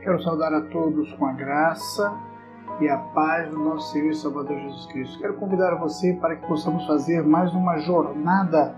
Quero saudar a todos com a graça e a paz do nosso Senhor e Salvador Jesus Cristo. Quero convidar você para que possamos fazer mais uma jornada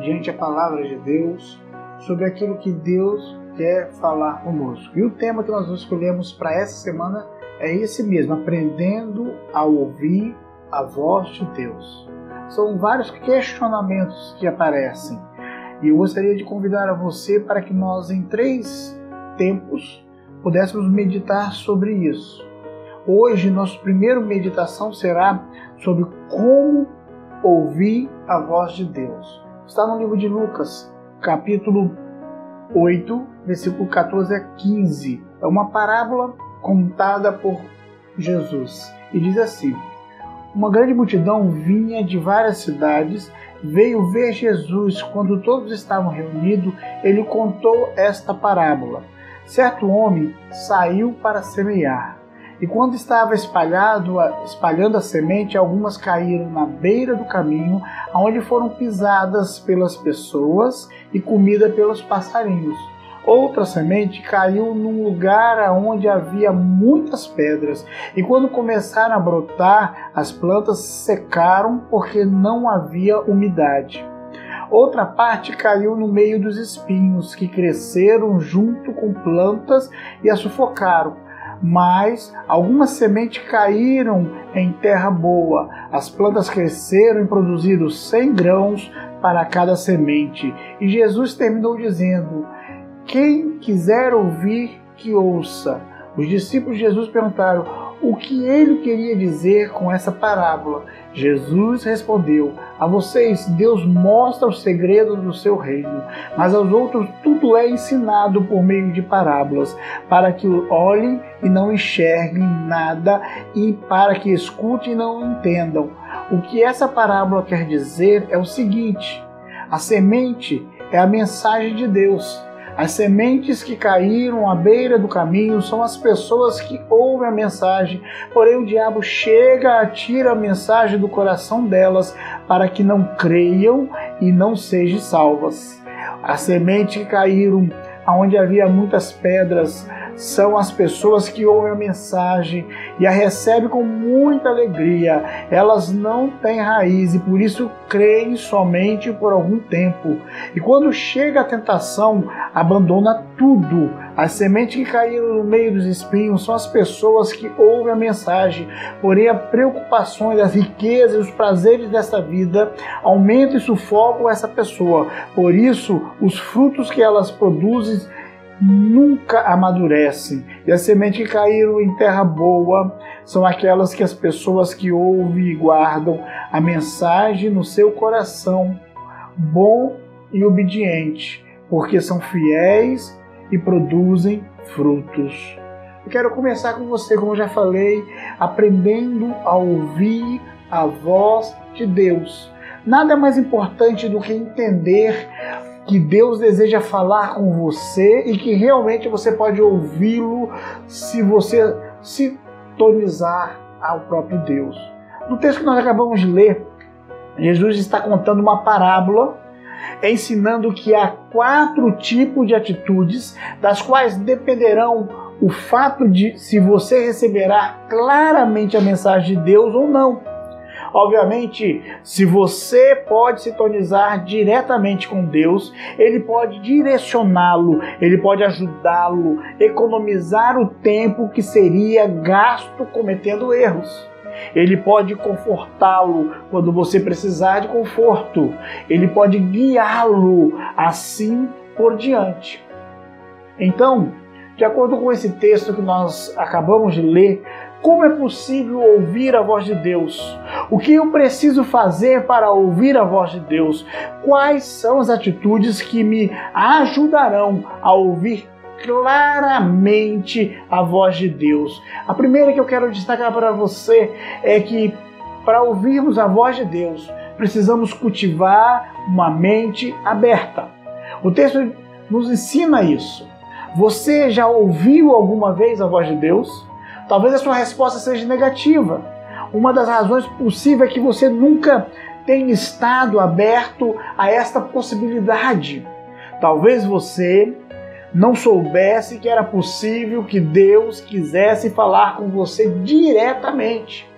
diante a palavra de Deus sobre aquilo que Deus quer falar conosco. E o tema que nós escolhemos para essa semana é esse mesmo: aprendendo a ouvir a voz de Deus. São vários questionamentos que aparecem. E eu gostaria de convidar a você para que nós, em três tempos, pudéssemos meditar sobre isso. Hoje, nossa primeira meditação será sobre como ouvir a voz de Deus. Está no livro de Lucas, capítulo 8, versículo 14 a 15. É uma parábola contada por Jesus e diz assim: Uma grande multidão vinha de várias cidades, veio ver Jesus. Quando todos estavam reunidos, ele contou esta parábola certo homem saiu para semear. E quando estava espalhado, espalhando a semente, algumas caíram na beira do caminho, onde foram pisadas pelas pessoas e comida pelos passarinhos. Outra semente caiu num lugar onde havia muitas pedras, e quando começaram a brotar, as plantas secaram porque não havia umidade. Outra parte caiu no meio dos espinhos, que cresceram junto com plantas e a sufocaram. Mas algumas sementes caíram em terra boa. As plantas cresceram e produziram cem grãos para cada semente. E Jesus terminou dizendo: Quem quiser ouvir, que ouça. Os discípulos de Jesus perguntaram: o que ele queria dizer com essa parábola. Jesus respondeu: A vocês Deus mostra os segredos do seu reino, mas aos outros tudo é ensinado por meio de parábolas, para que olhem e não enxerguem nada e para que escutem e não entendam. O que essa parábola quer dizer é o seguinte: a semente é a mensagem de Deus. As sementes que caíram à beira do caminho são as pessoas que ouvem a mensagem, porém o diabo chega, atira a mensagem do coração delas para que não creiam e não sejam salvas. As sementes que caíram onde havia muitas pedras, são as pessoas que ouvem a mensagem e a recebem com muita alegria. Elas não têm raiz e por isso creem somente por algum tempo. E quando chega a tentação, abandona tudo. As sementes que caíram no meio dos espinhos são as pessoas que ouvem a mensagem, porém as preocupações, as riquezas e os prazeres desta vida aumentam e sufocam essa pessoa. Por isso, os frutos que elas produzem nunca amadurecem. E as sementes que caíram em terra boa são aquelas que as pessoas que ouvem e guardam a mensagem no seu coração, bom e obediente, porque são fiéis e produzem frutos. Eu quero começar com você, como já falei, aprendendo a ouvir a voz de Deus. Nada é mais importante do que entender que Deus deseja falar com você e que realmente você pode ouvi-lo se você sintonizar ao próprio Deus. No texto que nós acabamos de ler, Jesus está contando uma parábola ensinando que há quatro tipos de atitudes das quais dependerão o fato de se você receberá claramente a mensagem de Deus ou não. Obviamente, se você pode sintonizar diretamente com Deus, ele pode direcioná-lo, ele pode ajudá-lo, economizar o tempo que seria gasto cometendo erros. Ele pode confortá-lo quando você precisar de conforto. Ele pode guiá-lo assim por diante. Então, de acordo com esse texto que nós acabamos de ler, como é possível ouvir a voz de Deus? O que eu preciso fazer para ouvir a voz de Deus? Quais são as atitudes que me ajudarão a ouvir claramente a voz de Deus? A primeira que eu quero destacar para você é que para ouvirmos a voz de Deus, precisamos cultivar uma mente aberta. O texto nos ensina isso. Você já ouviu alguma vez a voz de Deus? Talvez a sua resposta seja negativa. Uma das razões possíveis é que você nunca tenha estado aberto a esta possibilidade. Talvez você não soubesse que era possível que Deus quisesse falar com você diretamente.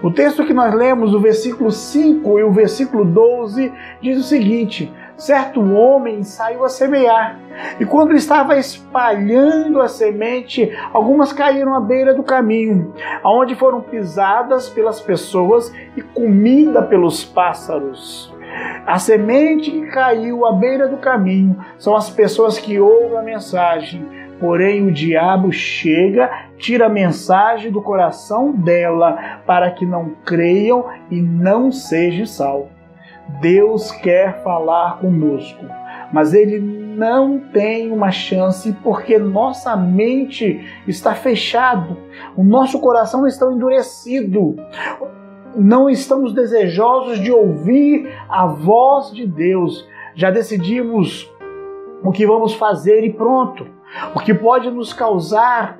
O texto que nós lemos, o versículo 5 e o versículo 12, diz o seguinte: certo homem saiu a semear. E quando estava espalhando a semente, algumas caíram à beira do caminho, aonde foram pisadas pelas pessoas e comida pelos pássaros. A semente que caiu à beira do caminho são as pessoas que ouvem a mensagem, porém o diabo chega, tira a mensagem do coração dela para que não creiam e não sejam salvos. Deus quer falar conosco, mas ele não tem uma chance porque nossa mente está fechado, o nosso coração está endurecido. Não estamos desejosos de ouvir a voz de Deus. Já decidimos o que vamos fazer e pronto. O que pode nos causar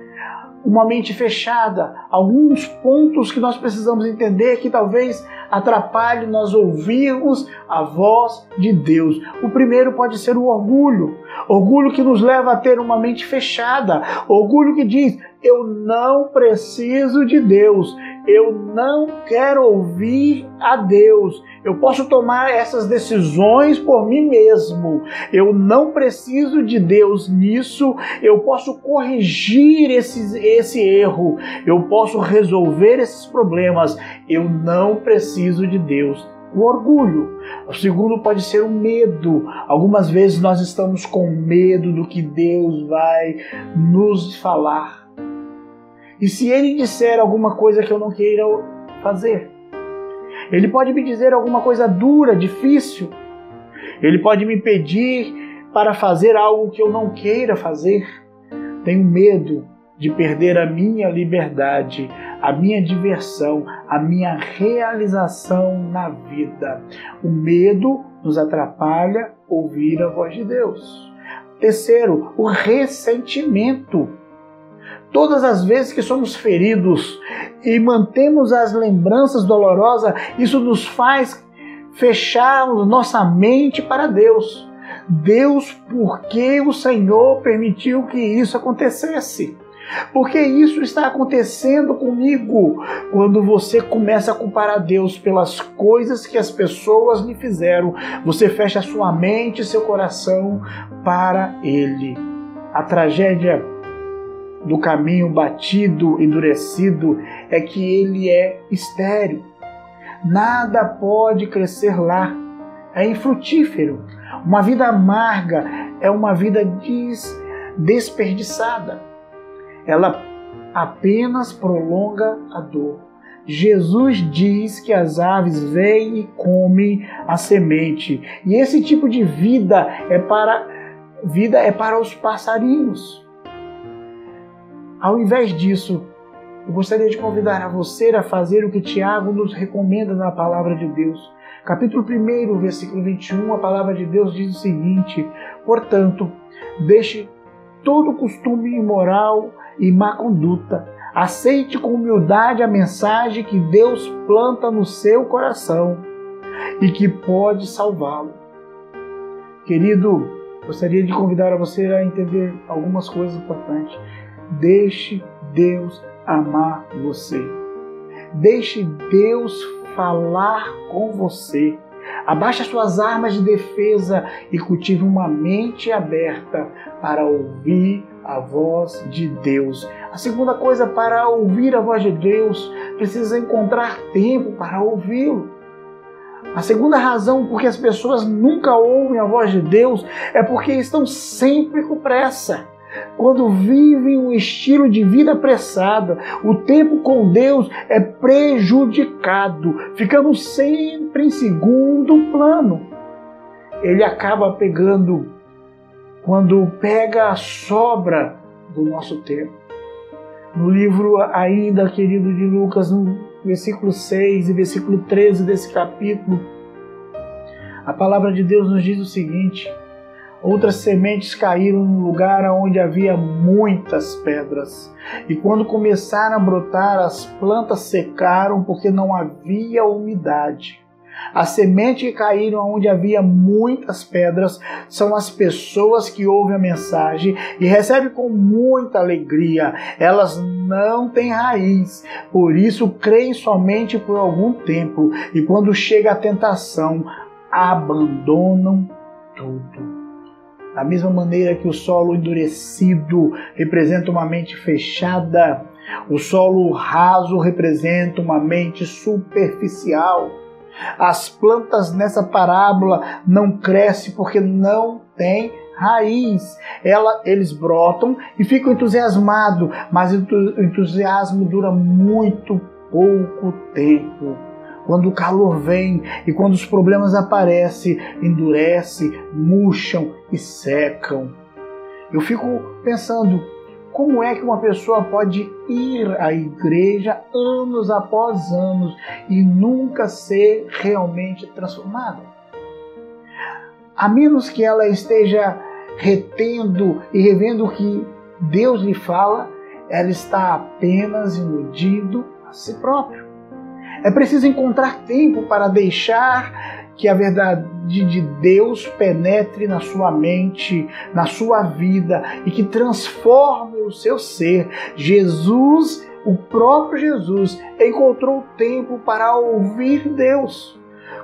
uma mente fechada, alguns pontos que nós precisamos entender que talvez atrapalhe nós ouvirmos a voz de Deus. O primeiro pode ser o orgulho, orgulho que nos leva a ter uma mente fechada, orgulho que diz: eu não preciso de Deus, eu não quero ouvir a Deus, eu posso tomar essas decisões por mim mesmo, eu não preciso de Deus nisso, eu posso corrigir esse, esse erro, eu posso resolver esses problemas, eu não preciso de Deus o orgulho. O segundo pode ser o medo. Algumas vezes nós estamos com medo do que Deus vai nos falar. E se ele disser alguma coisa que eu não queira fazer, ele pode me dizer alguma coisa dura, difícil. Ele pode me pedir para fazer algo que eu não queira fazer. Tenho medo de perder a minha liberdade, a minha diversão, a minha realização na vida. O medo nos atrapalha ouvir a voz de Deus. Terceiro, o ressentimento. Todas as vezes que somos feridos e mantemos as lembranças dolorosas, isso nos faz fechar nossa mente para Deus. Deus, por que o Senhor permitiu que isso acontecesse? Porque isso está acontecendo comigo quando você começa a comparar Deus pelas coisas que as pessoas lhe fizeram. Você fecha sua mente e seu coração para Ele. A tragédia do caminho batido, endurecido, é que ele é estéril. Nada pode crescer lá. É infrutífero. Uma vida amarga é uma vida des desperdiçada. Ela apenas prolonga a dor. Jesus diz que as aves vêm e comem a semente. E esse tipo de vida é para vida é para os passarinhos. Ao invés disso, eu gostaria de convidar a você a fazer o que Tiago nos recomenda na palavra de Deus. Capítulo 1, versículo 21, a palavra de Deus diz o seguinte: Portanto, deixe todo costume imoral e má conduta. Aceite com humildade a mensagem que Deus planta no seu coração e que pode salvá-lo. Querido, gostaria de convidar a você a entender algumas coisas importantes. Deixe Deus amar você. Deixe Deus falar com você. Abaixe as suas armas de defesa e cultive uma mente aberta para ouvir a voz de Deus. A segunda coisa, para ouvir a voz de Deus, precisa encontrar tempo para ouvi-lo. A segunda razão por que as pessoas nunca ouvem a voz de Deus é porque estão sempre com pressa quando vivem um estilo de vida apressada, o tempo com Deus é prejudicado, ficamos sempre em segundo plano. Ele acaba pegando, quando pega a sobra do nosso tempo. No livro ainda, querido de Lucas, no versículo 6 e versículo 13 desse capítulo, a palavra de Deus nos diz o seguinte: Outras sementes caíram no lugar onde havia muitas pedras. E quando começaram a brotar, as plantas secaram porque não havia umidade. A semente que caíram onde havia muitas pedras são as pessoas que ouvem a mensagem e recebem com muita alegria. Elas não têm raiz, por isso creem somente por algum tempo e quando chega a tentação, abandonam tudo. Da mesma maneira que o solo endurecido representa uma mente fechada, o solo raso representa uma mente superficial. As plantas nessa parábola não crescem porque não têm raiz. Ela, eles brotam e ficam entusiasmados, mas o entusiasmo dura muito pouco tempo. Quando o calor vem e quando os problemas aparecem, endurece, murcham e secam. Eu fico pensando, como é que uma pessoa pode ir à igreja anos após anos e nunca ser realmente transformada? A menos que ela esteja retendo e revendo o que Deus lhe fala, ela está apenas iludido a si próprio. É preciso encontrar tempo para deixar que a verdade de Deus penetre na sua mente, na sua vida e que transforme o seu ser. Jesus, o próprio Jesus, encontrou tempo para ouvir Deus.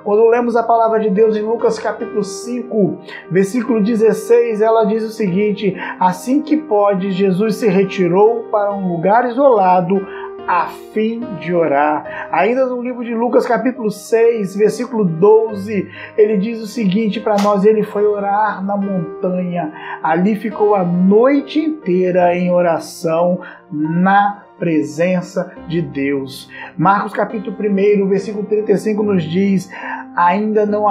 Quando lemos a palavra de Deus em Lucas capítulo 5, versículo 16, ela diz o seguinte: Assim que pode, Jesus se retirou para um lugar isolado a fim de orar. Ainda no livro de Lucas, capítulo 6, versículo 12, ele diz o seguinte para nós: ele foi orar na montanha, ali ficou a noite inteira em oração na presença de Deus. Marcos capítulo 1, versículo 35 nos diz: ainda não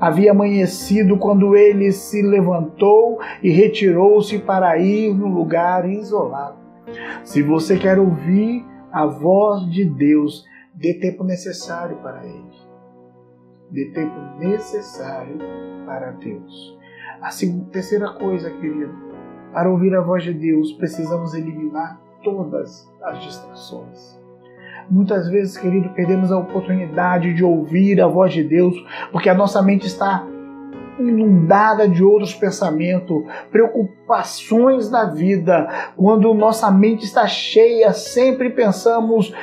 havia amanhecido quando ele se levantou e retirou-se para ir no lugar isolado. Se você quer ouvir a voz de Deus, dê tempo necessário para Ele. Dê tempo necessário para Deus. A segunda, terceira coisa, querido, para ouvir a voz de Deus, precisamos eliminar todas as distrações. Muitas vezes, querido, perdemos a oportunidade de ouvir a voz de Deus porque a nossa mente está inundada de outros pensamentos, preocupações da vida. Quando nossa mente está cheia, sempre pensamos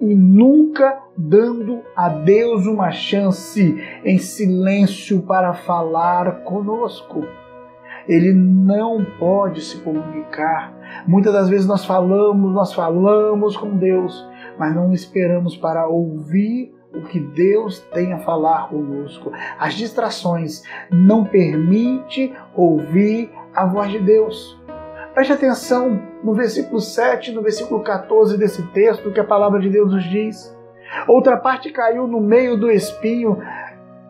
e nunca dando a Deus uma chance em silêncio para falar conosco. Ele não pode se comunicar. Muitas das vezes nós falamos, nós falamos com Deus, mas não esperamos para ouvir o que Deus tem a falar conosco. As distrações não permite ouvir a voz de Deus. Preste atenção no versículo 7, no versículo 14 desse texto que a palavra de Deus nos diz. Outra parte caiu no meio do espinho,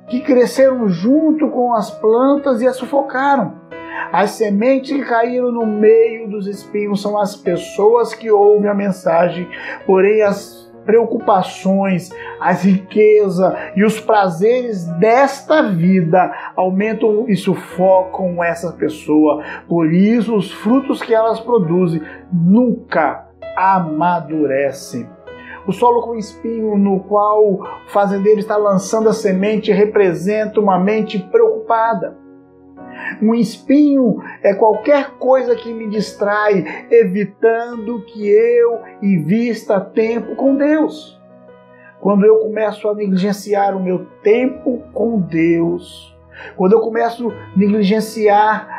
que cresceram junto com as plantas e as sufocaram. As sementes que caíram no meio dos espinhos são as pessoas que ouvem a mensagem, porém as preocupações, as riquezas e os prazeres desta vida aumentam e sufocam essa pessoa. Por isso, os frutos que elas produzem nunca amadurecem. O solo com espinho no qual o fazendeiro está lançando a semente representa uma mente preocupada um espinho é qualquer coisa que me distrai, evitando que eu invista tempo com Deus. Quando eu começo a negligenciar o meu tempo com Deus, quando eu começo a negligenciar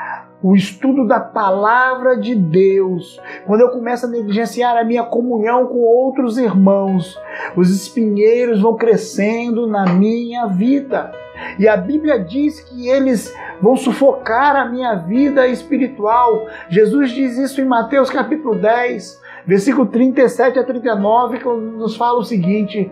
o estudo da palavra de Deus, quando eu começo a negligenciar a minha comunhão com outros irmãos, os espinheiros vão crescendo na minha vida. E a Bíblia diz que eles vão sufocar a minha vida espiritual. Jesus diz isso em Mateus capítulo 10, versículo 37 a 39, que nos fala o seguinte: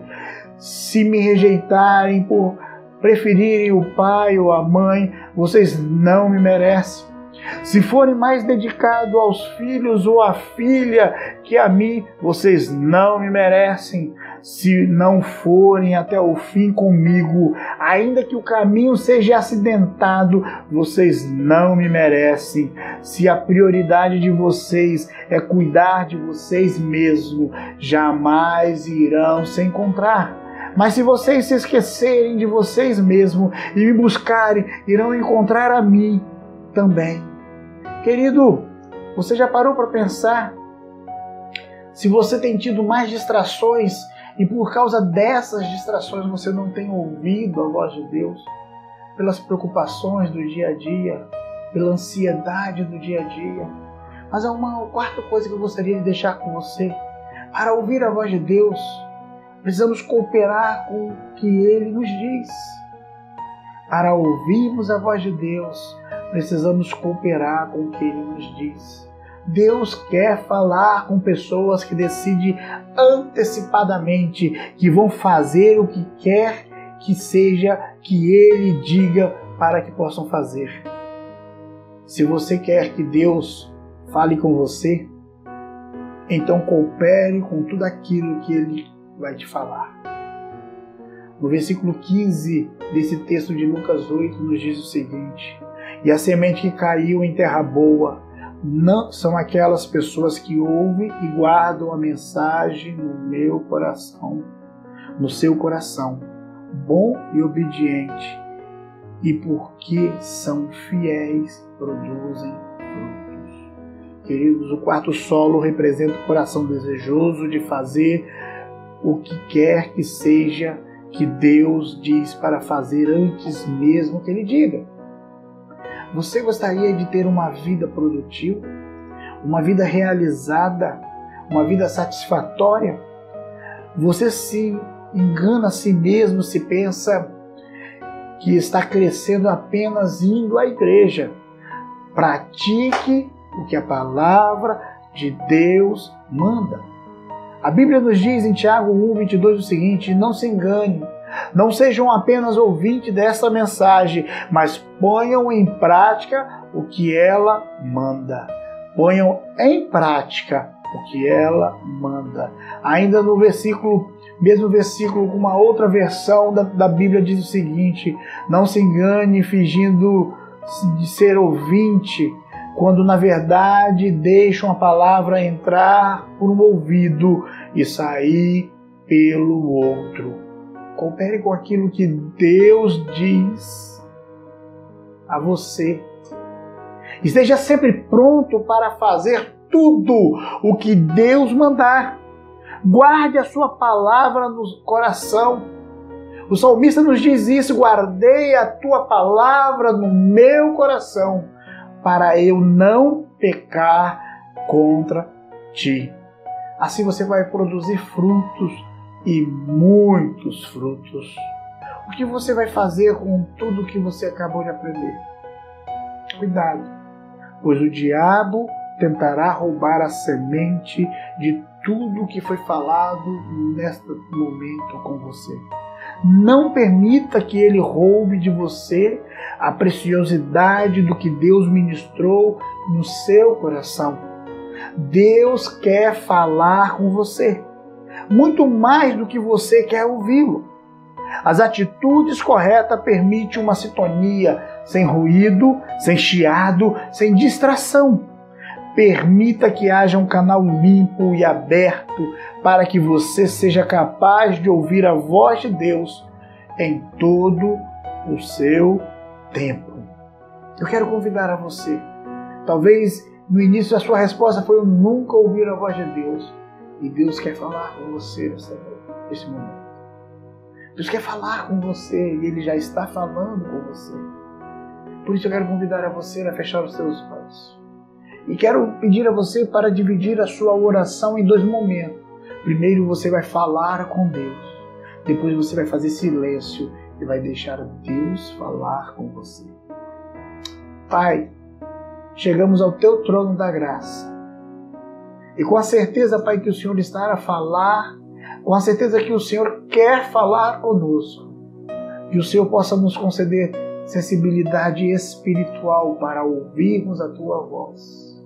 Se me rejeitarem por preferirem o pai ou a mãe, vocês não me merecem. Se forem mais dedicados aos filhos ou à filha que a mim, vocês não me merecem. Se não forem até o fim comigo, ainda que o caminho seja acidentado, vocês não me merecem. Se a prioridade de vocês é cuidar de vocês mesmos, jamais irão se encontrar Mas se vocês se esquecerem de vocês mesmos e me buscarem, irão encontrar a mim também. Querido, você já parou para pensar se você tem tido mais distrações e por causa dessas distrações você não tem ouvido a voz de Deus? Pelas preocupações do dia a dia, pela ansiedade do dia a dia. Mas há uma quarta coisa que eu gostaria de deixar com você. Para ouvir a voz de Deus, precisamos cooperar com o que Ele nos diz. Para ouvirmos a voz de Deus, precisamos cooperar com o que Ele nos diz. Deus quer falar com pessoas que decidem antecipadamente que vão fazer o que quer que seja que Ele diga para que possam fazer. Se você quer que Deus fale com você, então coopere com tudo aquilo que Ele vai te falar. No versículo 15 desse texto de Lucas 8 nos diz o seguinte: E a semente que caiu em terra boa não são aquelas pessoas que ouvem e guardam a mensagem no meu coração, no seu coração, bom e obediente, e porque são fiéis, produzem frutos. Queridos, o quarto solo representa o coração desejoso de fazer o que quer que seja que Deus diz para fazer antes mesmo que Ele diga. Você gostaria de ter uma vida produtiva, uma vida realizada, uma vida satisfatória? Você se engana a si mesmo se pensa que está crescendo apenas indo à igreja. Pratique o que a palavra de Deus manda. A Bíblia nos diz em Tiago 1, 22 o seguinte: Não se engane, não sejam apenas ouvintes dessa mensagem, mas ponham em prática o que ela manda. Ponham em prática o que ela manda. Ainda no versículo, mesmo versículo, com uma outra versão da, da Bíblia diz o seguinte: Não se engane fingindo de ser ouvinte quando na verdade deixam a palavra entrar por um ouvido e sair pelo outro. Coopere com aquilo que Deus diz a você. Esteja sempre pronto para fazer tudo o que Deus mandar. Guarde a sua palavra no coração. O salmista nos diz isso: guardei a tua palavra no meu coração para eu não pecar contra ti. Assim você vai produzir frutos e muitos frutos. O que você vai fazer com tudo que você acabou de aprender? Cuidado, pois o diabo tentará roubar a semente de tudo que foi falado neste momento com você. Não permita que ele roube de você a preciosidade do que Deus ministrou no seu coração. Deus quer falar com você, muito mais do que você quer ouvi-lo. As atitudes corretas permitem uma sintonia sem ruído, sem chiado, sem distração. Permita que haja um canal limpo e aberto para que você seja capaz de ouvir a voz de Deus em todo o seu tempo. Eu quero convidar a você. Talvez no início a sua resposta foi eu nunca ouvir a voz de Deus. E Deus quer falar com você nesse momento. Deus quer falar com você e Ele já está falando com você. Por isso eu quero convidar a você a fechar os seus olhos. E quero pedir a você para dividir a sua oração em dois momentos. Primeiro você vai falar com Deus. Depois você vai fazer silêncio e vai deixar Deus falar com você. Pai, chegamos ao teu trono da graça. E com a certeza, Pai, que o Senhor está a falar, com a certeza que o Senhor quer falar conosco, que o Senhor possa nos conceder sensibilidade espiritual para ouvirmos a tua voz.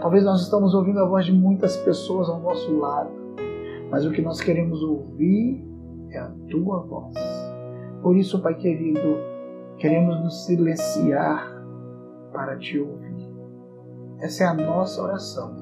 Talvez nós estamos ouvindo a voz de muitas pessoas ao nosso lado, mas o que nós queremos ouvir é a tua voz. Por isso, Pai querido, queremos nos silenciar para te ouvir. Essa é a nossa oração.